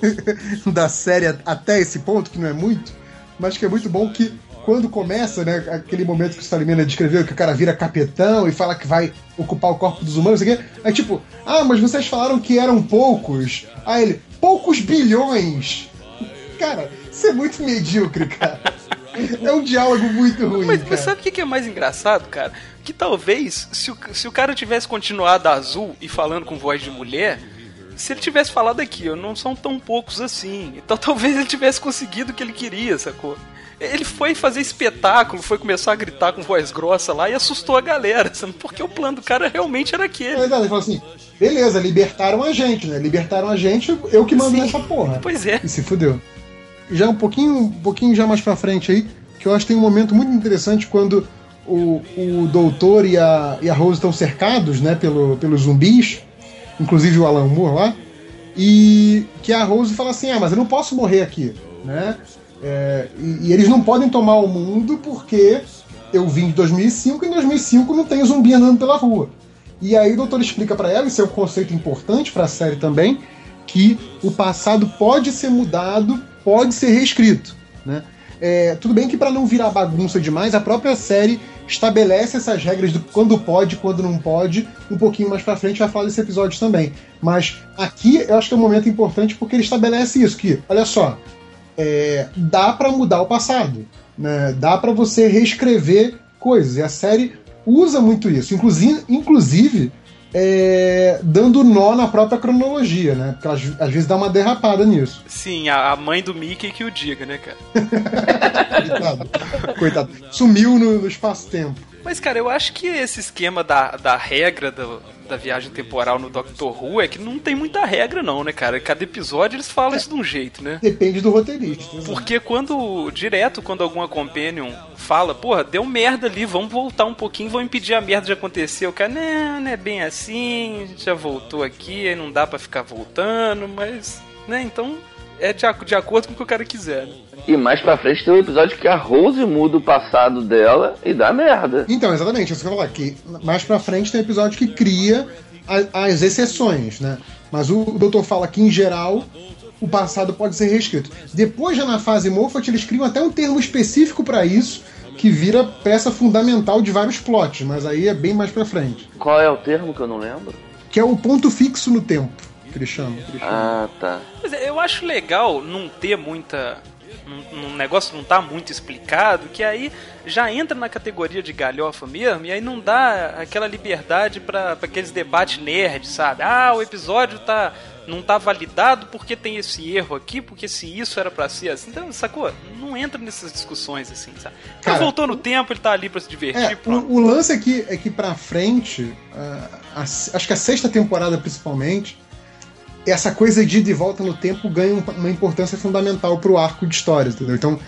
[laughs] da série até esse ponto, que não é muito, mas que é muito bom que quando começa, né, aquele momento que o Salimena descreveu, que o cara vira capetão e fala que vai ocupar o corpo dos humanos, o quê, é tipo, ah, mas vocês falaram que eram poucos. Aí ele, poucos bilhões. Cara, isso é muito medíocre, cara. É um diálogo muito ruim, Mas, mas sabe o que é mais engraçado, cara? Que talvez, se o, se o cara tivesse continuado azul e falando com voz de mulher, se ele tivesse falado aqui, ó, não são tão poucos assim. Então [laughs] talvez ele tivesse conseguido o que ele queria, sacou? Ele foi fazer espetáculo, foi começar a gritar com voz grossa lá e assustou a galera, sabe? porque o plano do cara realmente era É aquele. verdade, ele falou assim: beleza, libertaram a gente, né? Libertaram a gente, eu que mando Sim. nessa porra. Pois é. E se fudeu. Já um pouquinho, um pouquinho já mais pra frente aí, que eu acho que tem um momento muito interessante quando o, o doutor e a, e a Rose estão cercados, né, pelo, pelos zumbis, inclusive o Alan Moore lá, e que a Rose fala assim, ah, mas eu não posso morrer aqui, né? É, e, e eles não podem tomar o mundo porque eu vim de 2005 e em 2005 não tem zumbi andando pela rua. E aí o doutor explica pra ela, isso é um conceito importante pra série também, que o passado pode ser mudado, pode ser reescrito. Né? É, tudo bem que para não virar bagunça demais, a própria série estabelece essas regras do quando pode, quando não pode. Um pouquinho mais pra frente vai falar desse episódio também. Mas aqui eu acho que é um momento importante porque ele estabelece isso, que, olha só, é, dá para mudar o passado, né? dá para você reescrever coisas. E a série usa muito isso, inclusive, inclusive é, dando nó na própria cronologia, né? Porque às, às vezes dá uma derrapada nisso. Sim, a, a mãe do Mickey que o diga, né, cara? [laughs] Coitado. Coitado. Sumiu no, no espaço-tempo. Mas, cara, eu acho que esse esquema da, da regra do- da viagem temporal no Doctor Who é que não tem muita regra, não, né, cara? Cada episódio eles falam isso de um jeito, né? Depende do roteirista. né? Porque quando, direto, quando alguma companion fala, porra, deu merda ali, vamos voltar um pouquinho, vamos impedir a merda de acontecer. O cara, não, não é bem assim, a gente já voltou aqui, aí não dá pra ficar voltando, mas, né, então é de, de acordo com o que o cara quiser. né? E mais pra frente tem um episódio que a Rose muda o passado dela e dá merda. Então, exatamente, isso que eu ia falar, que mais pra frente tem um episódio que cria a- as exceções, né? Mas o doutor fala que, em geral, o passado pode ser reescrito. Depois, já na fase Moffat, eles criam até um termo específico pra isso, que vira peça fundamental de vários plots, mas aí é bem mais pra frente. Qual é o termo que eu não lembro? Que é o ponto fixo no tempo, chamam. Ah, tá. Mas é, eu acho legal não ter muita. Um, um negócio não tá muito explicado, que aí já entra na categoria de galhofa mesmo, e aí não dá aquela liberdade pra pra aqueles debates nerd, sabe? Ah, o episódio tá não tá validado porque tem esse erro aqui, porque se isso era pra ser assim. Então, sacou? Não entra nessas discussões assim, sabe? Então Cara, voltou no tempo, ele tá ali pra se divertir, É, pronto. o, o lance aqui é que pra frente, ah, a- acho que a sexta temporada principalmente, essa coisa de de volta no tempo ganha um- uma importância fundamental pro arco de histórias, entendeu? Então,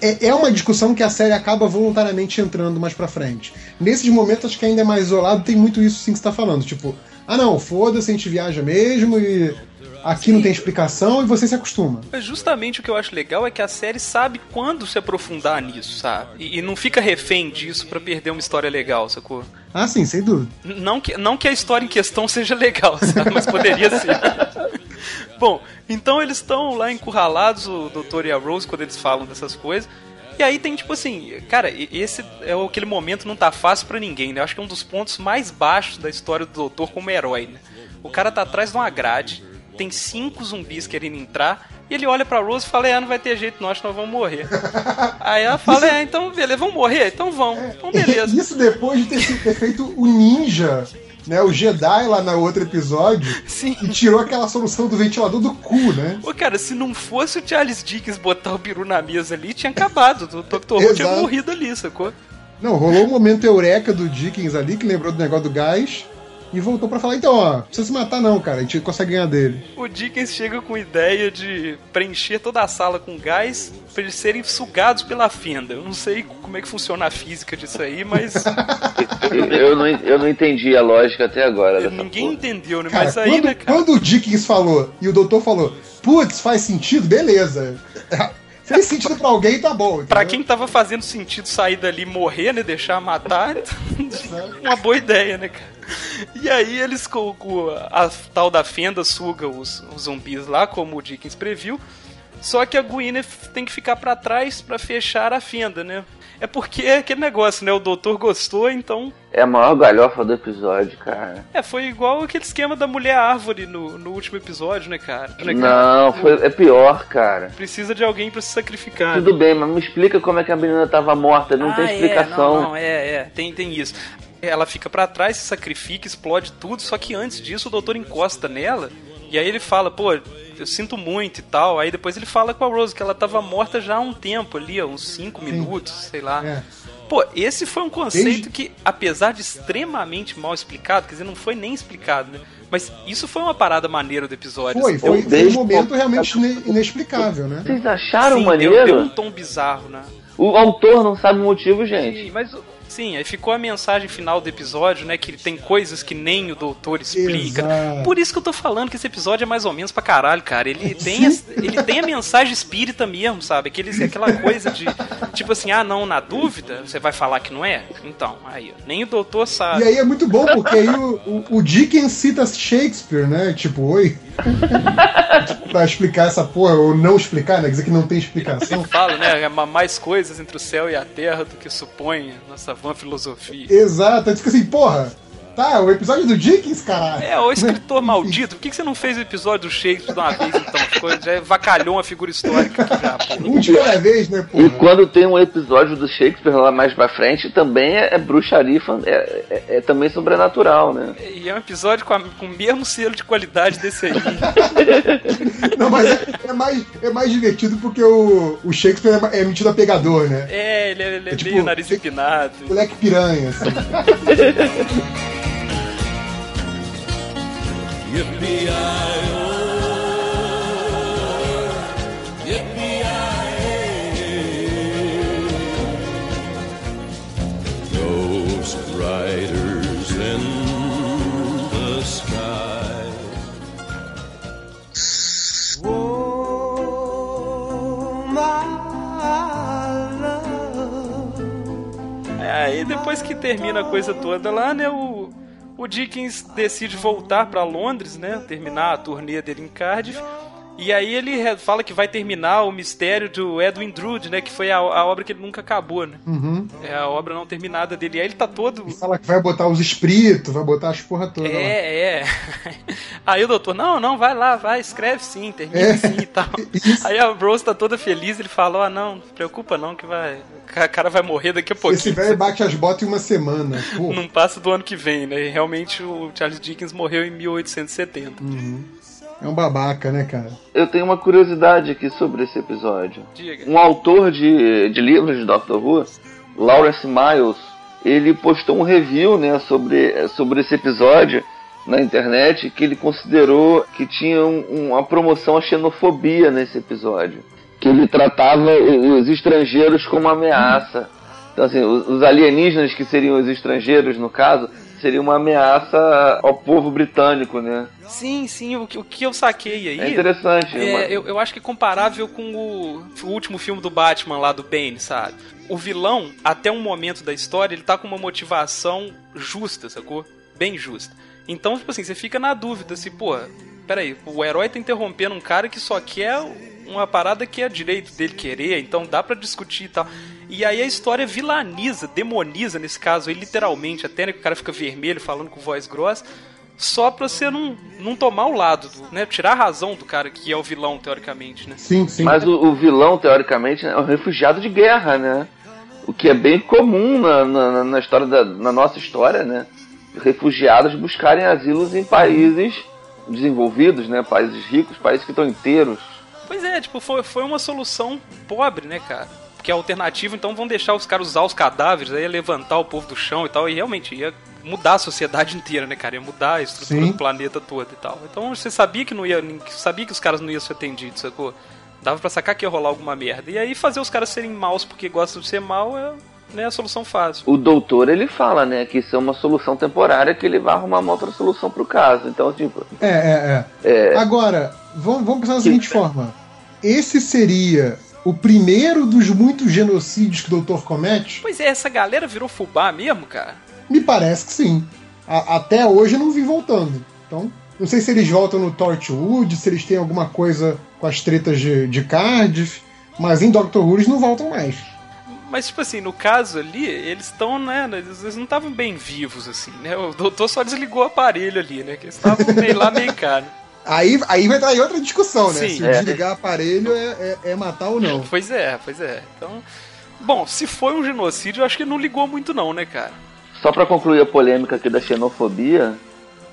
é, é uma discussão que a série acaba voluntariamente entrando mais pra frente. Nesses momentos, acho que ainda é mais isolado, tem muito isso sim que você tá falando. Tipo, ah não, foda-se, a gente viaja mesmo e aqui não tem explicação e você se acostuma. Mas justamente o que eu acho legal é que a série sabe quando se aprofundar nisso, sabe? E, e não fica refém disso pra perder uma história legal, sacou? Ah, sim, sem dúvida. Não que, não que a história em questão seja legal, [laughs] sabe? Mas poderia ser. [laughs] Bom, então eles estão lá encurralados, o Doutor e a Rose, quando eles falam dessas coisas. E aí tem tipo assim, cara, esse é aquele momento não tá fácil pra ninguém, né? Eu acho que é um dos pontos mais baixos da história do Doutor como herói, né? O cara tá atrás de uma grade, tem cinco zumbis querendo entrar, e ele olha pra Rose e fala: É, não vai ter jeito, nós, nós vamos morrer. [laughs] aí ela fala: É, então beleza, vamos morrer? Então vamos, então beleza. Isso depois de ter, feito o ninja, né? O Jedi lá no outro episódio. Sim. E tirou aquela solução do ventilador do cu, né? Ô, cara, se não fosse o Charles Dickens botar o peru na mesa ali, tinha acabado. O Dr. Who tinha morrido ali, sacou? Não, rolou um momento eureka do Dickens ali, que lembrou do negócio do gás. E voltou pra falar, então, ó, não precisa se matar não, cara, a gente consegue ganhar dele. O Dickens chega com a ideia de preencher toda a sala com gás pra eles serem sugados pela fenda. Eu não sei como é que funciona a física disso aí, mas [laughs] Eu, não, eu não entendi a lógica até agora. dessa ninguém porra. entendeu, né? Cara, mas aí, quando, né, cara? quando o Dickens falou e o doutor falou, putz, faz sentido, beleza. [laughs] Fez sentido pra alguém, tá bom. Pra entendeu? quem tava fazendo sentido sair dali e morrer, né? Deixar matar, [laughs] uma boa ideia, né, cara? [laughs] E aí eles com, a tal da fenda suga os, os zumbis lá, como o Dickens previu. Só que a Gwyneth tem que ficar pra trás pra fechar a fenda, né? É porque é aquele negócio, né? O doutor gostou, então. É a maior galhofa do episódio, cara. É, foi igual aquele esquema da mulher árvore no, no último episódio, né, cara? Né, cara? Não, foi, é pior, cara. Precisa de alguém pra se sacrificar. Tudo bem, mas me explica como é que a menina tava morta. Não tem Ah, explicação. É, não, não, é, é, tem, tem isso. Ela fica pra trás, se sacrifica, explode tudo, só que antes disso o doutor encosta nela e aí ele fala, pô, eu sinto muito e tal. Aí depois ele fala com a Rose que ela tava morta já há um tempo ali, uns 5 minutos, sei lá. É. Pô, esse foi um conceito Desde- que, apesar de extremamente mal explicado, quer dizer, não foi nem explicado, né? Mas isso foi uma parada maneira do episódio. Foi, assim. foi, foi um desde- momento realmente ine- inexplicável, né? Vocês acharam Sim, maneiro? Deu, deu um tom bizarro, né? O autor não sabe o motivo, gente. Sim, mas sim, aí ficou a mensagem final do episódio, né? Que tem coisas que nem o doutor explica. Exato. Por isso que eu tô falando que esse episódio é mais ou menos pra caralho, cara. Ele tem, as- ele tem a mensagem espírita mesmo, sabe? Aqueles, aquela coisa de tipo assim, ah, não, na dúvida, você vai falar que não é? Então, aí, ó, nem o doutor sabe. E aí é muito bom, porque aí o, o, o Dickens cita Shakespeare, né? Tipo, oi. [laughs] pra explicar essa porra, ou não explicar, né? Quer dizer que não tem explicação. Fala, né? há Mais coisas entre o céu e a terra do que supõe nossa vã filosofia. Exato, tu fica assim, porra, tá, o episódio do Dickens, caralho. É, ô escritor [laughs] maldito, por que que você não fez o episódio do Shakespeare de uma vez então? Ficou, já vacalhou uma figura histórica aqui já, pô. Um de cada vez, né, porra? E quando tem um episódio do Shakespeare lá mais pra frente, também é, é bruxaria, é, é- é também sobrenatural, né? E é um episódio com, a- com o mesmo selo de qualidade desse aí. [laughs] Não, mas é, é mais, é mais divertido porque o, o Shakespeare é, é metido a pegador, né? É, ele é, ele é É tipo- meio nariz empinado. Moleque piranha, assim. [laughs] Yippee-i-oh, yippee-i-oh. Ghost riders in the sky. Oh, my love. Aí depois que termina a coisa toda lá, né, o, o Dickens decide voltar pra Londres, né, terminar a turnê dele em Cardiff. E aí ele fala que vai terminar o mistério do Edwin Drood, né, que foi a, a obra que ele nunca acabou, né. Uhum. É a obra não terminada dele. E aí ele tá todo... Fala que vai botar os espíritos, vai botar as porra toda lá. É, é. [laughs] Aí o doutor, não, não, vai lá, vai, escreve sim, termina É. sim e tal. [laughs] Isso. Aí a Rose tá toda feliz, ele fala, ó, não, não se preocupa não, que vai. O cara vai morrer daqui a Esse pouquinho. velho bate as botas em uma semana. Pô, Não passa do ano que vem, né? E realmente o Charles Dickens morreu em 1870. É um babaca, né, cara? Eu tenho uma curiosidade aqui sobre esse episódio. Diga. Um autor de, de livros de Doctor Who, Lawrence Miles, ele postou um review né, sobre, sobre esse episódio na internet que ele considerou que tinha um- uma promoção à xenofobia nesse episódio. Que ele tratava os estrangeiros como ameaça. Então, assim, os alienígenas que seriam os estrangeiros, no caso, seria uma ameaça ao povo britânico, né? Sim, sim, o que, o que eu saquei aí. É interessante. É, eu, eu acho que é comparável com o, o último filme do Batman lá do Bane, sabe? O vilão, até um momento da história, ele tá com uma motivação justa, sacou? Bem justa. Então, tipo assim, você fica na dúvida se, pô, peraí, o herói tá interrompendo um cara que só quer uma parada que é direito dele querer, então dá pra discutir e tal. E aí a história vilaniza, demoniza nesse caso aí, literalmente, até né, que o cara fica vermelho falando com voz grossa só pra você não, não tomar o lado, do, né? Tirar a razão do cara que é o vilão, teoricamente, né? Sim, sim. Mas o, o vilão, teoricamente, é um refugiado de guerra, né? O que é bem comum na, na, na história da, na nossa história, né? Refugiados buscarem asilos em países desenvolvidos, né? Países ricos, países que estão inteiros. Pois é, tipo, foi, foi uma solução pobre, né, cara? Porque a alternativa, então, vão deixar os caras usar os cadáveres, aí ia levantar o povo do chão e tal, e realmente ia mudar a sociedade [laughs] inteira, né, cara? Ia mudar a estrutura Sim. do planeta todo e tal. Então você sabia que não ia. Sabia que os caras não iam ser atendidos, sacou? Dava pra sacar que ia rolar alguma merda. E aí fazer os caras serem maus porque gostam de ser mal é né, a solução fácil. O doutor, ele fala, né? Que isso é uma solução temporária, que ele vai arrumar uma outra solução pro caso. Então, tipo, É, é, é. Agora, vamos, vamos pensar da seguinte forma: esse seria o primeiro dos muitos genocídios que o doutor comete? Pois é, essa galera virou fubá mesmo, cara. Me parece que sim. A- até hoje eu não vi voltando. Então, não sei se eles voltam no Torchwood, se eles têm alguma coisa com as tretas de, de Cardiff, mas em Doctor Who eles não voltam mais. Mas, tipo assim, no caso ali, eles estão, né? Eles, não estavam bem vivos, assim, né? O doutor só desligou o aparelho ali, né? Que eles estavam meio lá, meio cá. né? Aí, aí vai entrar em outra discussão, né? Sim, se é. desligar aparelho é, é- é matar ou não. Pois é, pois é. Então. Bom, se foi um genocídio, eu acho que não ligou muito, não, né, cara? só pra concluir a polêmica aqui da xenofobia,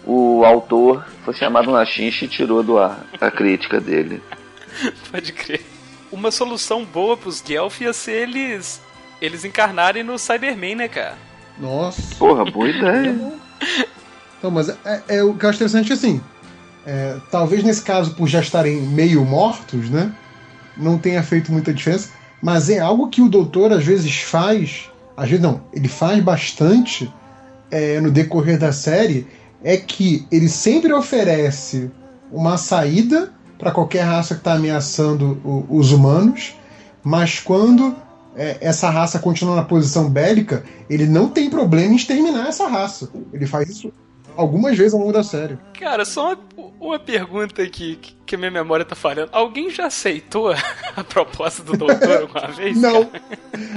o autor foi chamado na chincha e tirou do ar a crítica dele. [laughs] Pode crer. Uma solução boa pros Guelph ia ser eles, eles encarnarem no Cyberman, né, cara? Nossa. Porra, boa ideia. Então, mas é, é o que eu acho interessante assim. É, talvez nesse caso, por já estarem meio mortos, né? Não tenha feito muita diferença. Mas é algo que o doutor às vezes faz. Às vezes não, ele faz bastante é, no decorrer da série. É que ele sempre oferece uma saída para qualquer raça que está ameaçando o- os humanos. Mas quando é, essa raça continua na posição bélica, ele não tem problema em exterminar essa raça. Ele faz isso algumas vezes ao longo da série. Cara, só uma, uma pergunta aqui que, que a minha memória tá falhando. Alguém já aceitou [laughs] a proposta do doutor [laughs] alguma vez? Não.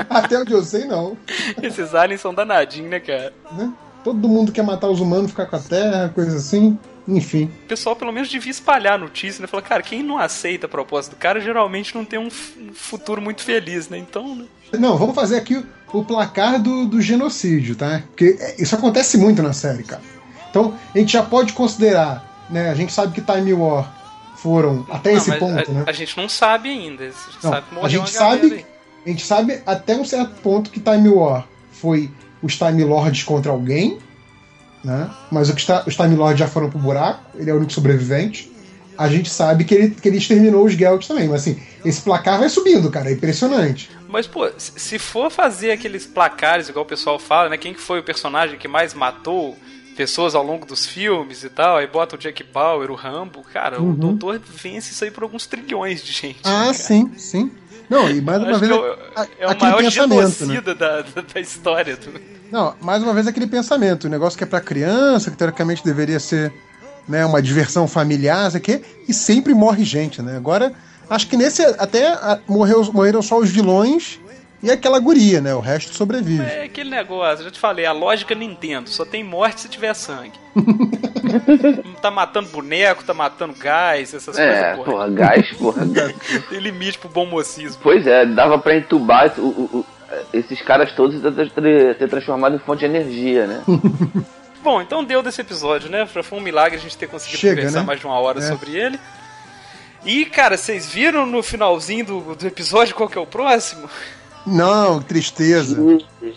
Até onde eu sei, não. Esses aliens são danadinhos, né, cara? Né? Todo mundo quer matar os humanos, ficar com a Terra, coisa assim. Enfim. O pessoal pelo menos devia espalhar a notícia, né? Falar, cara, quem não aceita a proposta do cara geralmente não tem um futuro muito feliz, né? Então, né? Não, vamos fazer aqui o, o placar do, do genocídio, tá? Porque é, isso acontece muito na série, cara. Então, a gente já pode considerar, né? A gente sabe que Time War foram até Não, esse ponto, a, né? a gente não sabe ainda. A gente Não, sabe a gente sabe, a gente sabe até um certo ponto que Time War foi os Time Lords contra alguém, né? Mas o que está, os Time Lords já foram pro buraco, ele é o único sobrevivente. A gente sabe que ele, que ele exterminou os Gelts também, mas assim, esse placar vai subindo, cara, é impressionante. Mas, pô, se se for fazer aqueles placares, igual o pessoal fala, né? Quem que foi o personagem que mais matou pessoas ao longo dos filmes e tal, aí bota o Jack Bauer, o Rambo, cara, o doutor vence isso aí por alguns trilhões de gente. Uhum. Ah, né, sim, sim. Não, e mais cara? uma vez que é o, a- é o maior né? genocida da, da, da história. Do... Não, mais uma vez aquele pensamento, o negócio que é pra criança, que teoricamente deveria ser né, uma diversão familiar, isso aqui, e sempre morre gente, né? Agora, acho que nesse até a- morreu, morreram só os vilões e aquela guria, né? O resto sobrevive. É aquele negócio, eu já te falei, a lógica Nintendo, só tem morte se tiver sangue. [laughs] tá matando boneco, tá matando gás, essas É, coisas, porra. porra, gás, porra. [laughs] Tem limite pro bom mocismo. Pois é, dava pra entubar o- o- o- esses caras todos e ter transformado em fonte de energia, né? [laughs] Bom, então deu desse episódio, né? Foi um milagre a gente ter conseguido Chega, conversar né? mais de uma hora É. sobre ele. E, cara, vocês viram no finalzinho do, do episódio qual que é o próximo? Não, tristeza.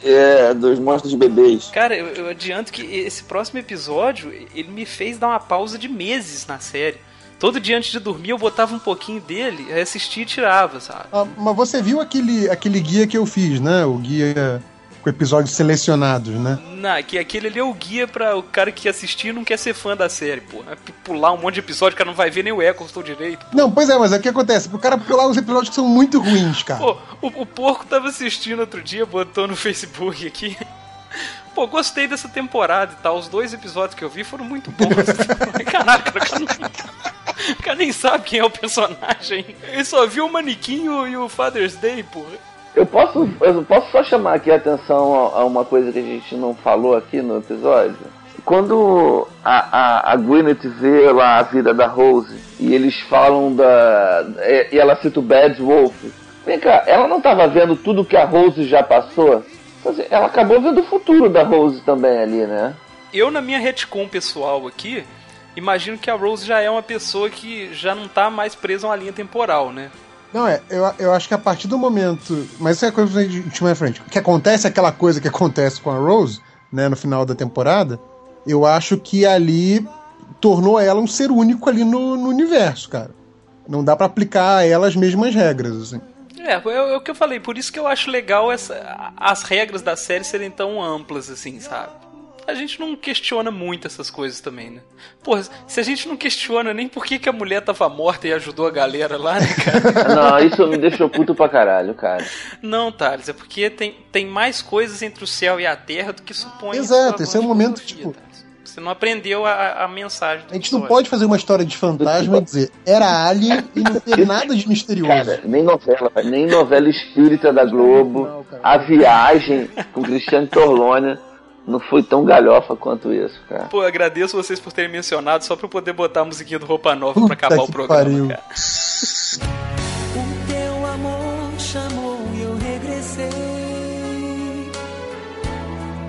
É, dos monstros bebês. Cara, eu, eu adianto que esse próximo episódio, ele me fez dar uma pausa de meses na série. Todo dia antes de dormir eu botava um pouquinho dele, assistia e tirava, sabe? Ah, mas você viu aquele, aquele guia que eu fiz, né? O guia com episódios selecionados, né? Não, que aquele ali é o guia pra o cara que assistir e não quer ser fã da série, pô. É pular um monte de episódio, o cara não vai ver nem o Eccleston direito. Não, pois é, mas é o que acontece? Pro cara pular os episódios que são muito ruins, cara. Pô, o, o porco tava assistindo outro dia, botou no [laughs] Facebook aqui. Pô, gostei dessa temporada e tal. Os dois episódios que eu vi foram muito bons. [laughs] Caraca, o cara, não- o cara nem sabe quem é o personagem. Ele só viu o manequinho e o Father's Day, porra. Eu posso, eu posso só chamar aqui a atenção a uma coisa que a gente não falou aqui no episódio? Quando a, a, a Gwyneth vê lá a vida da Rose e eles falam da. E e ela cita o Bad Wolf. Vem cá, ela não estava vendo tudo que a Rose já passou? Quer dizer, Ela acabou vendo o futuro da Rose também ali, né? Eu, na minha retcon pessoal aqui, imagino que a Rose já é uma pessoa que já não tá mais presa a uma linha temporal, né? Não, é, eu, eu acho que a partir do momento. Mas isso é coisa ir mais frente. Que acontece, aquela coisa que acontece com a Rose, né, no final da temporada, eu acho que ali tornou ela um ser único ali no, no universo, cara. Não dá pra aplicar a ela as mesmas regras, assim. É, é, é o que eu falei, por isso que eu acho legal essa, as regras da série serem tão amplas assim, sabe? A gente não questiona muito essas coisas também, né? Porra, se a gente não questiona nem por que, que a mulher tava morta e ajudou a galera lá, né, cara? [laughs] Não, isso me deixou puto pra caralho, cara. Não, Thales, é porque tem, tem mais coisas entre o céu e a terra do que supõe. Exato, esse é um de momento, tipo- Thales. Você não aprendeu a, a mensagem. A gente não pode fazer uma história de fantasma e dizer era alien e não ter nada de misterioso. Cara, nem novela, nem novela espírita da Globo. Não. A Viagem com Cristiano Torlone não foi tão galhofa quanto isso, cara. Pô, agradeço vocês por terem mencionado só pra eu poder botar a musiquinha do Roupa Nova Puta pra acabar o programa, pariu. cara. O teu amor chamou e eu regressei.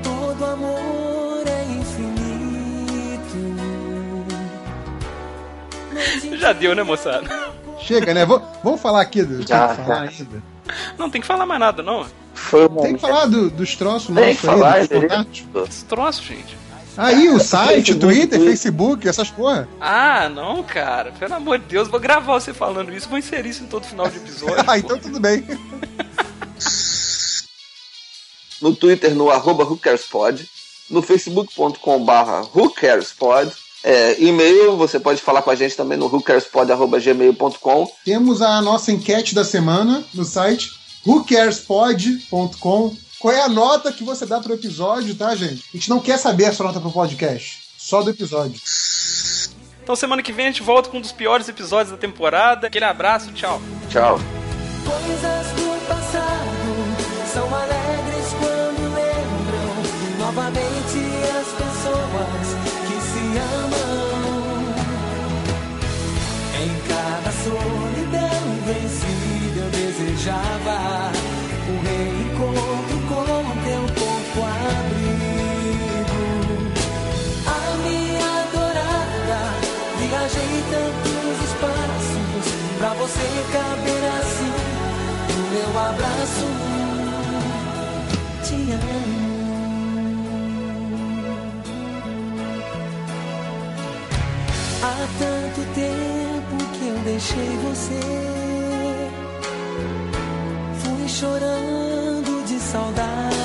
Todo amor é infinito. Já deu, né, moçada? Chega, né? Vamos falar aqui do que falar ainda. Não tem que falar mais nada, não. Foi Tem que falar do- dos troços Tem nossos que falar, aí, dos ele- contatos. Esse troço, gente. Aí, o site, Facebook, Twitter. Facebook, essas porra. Ah, não, cara. Pelo amor de Deus, vou gravar você falando isso, vou inserir isso em todo final de episódio. [laughs] Ah, então tudo bem. no Twitter no arroba WhoCaresPod, no facebook.com barra WhoCaresPod, é, e-mail, você pode falar com a gente também no whocarespod.gmail.com Temos a nossa enquete da semana no site whocarespod.com. Qual é a nota que você dá pro episódio, tá, gente? A gente não quer saber a sua nota pro podcast, só do episódio. Então semana que vem a gente volta com um dos piores episódios da temporada. Aquele abraço, tchau. Tchau. Coisas do passado são alegres quando lembram novamente desejava um reencontro com teu corpo abrigo. A minha adorada, viajei tantos espaços pra você caber assim no meu abraço. Te amo. Há tanto tempo que eu deixei você. Chorando de saudade.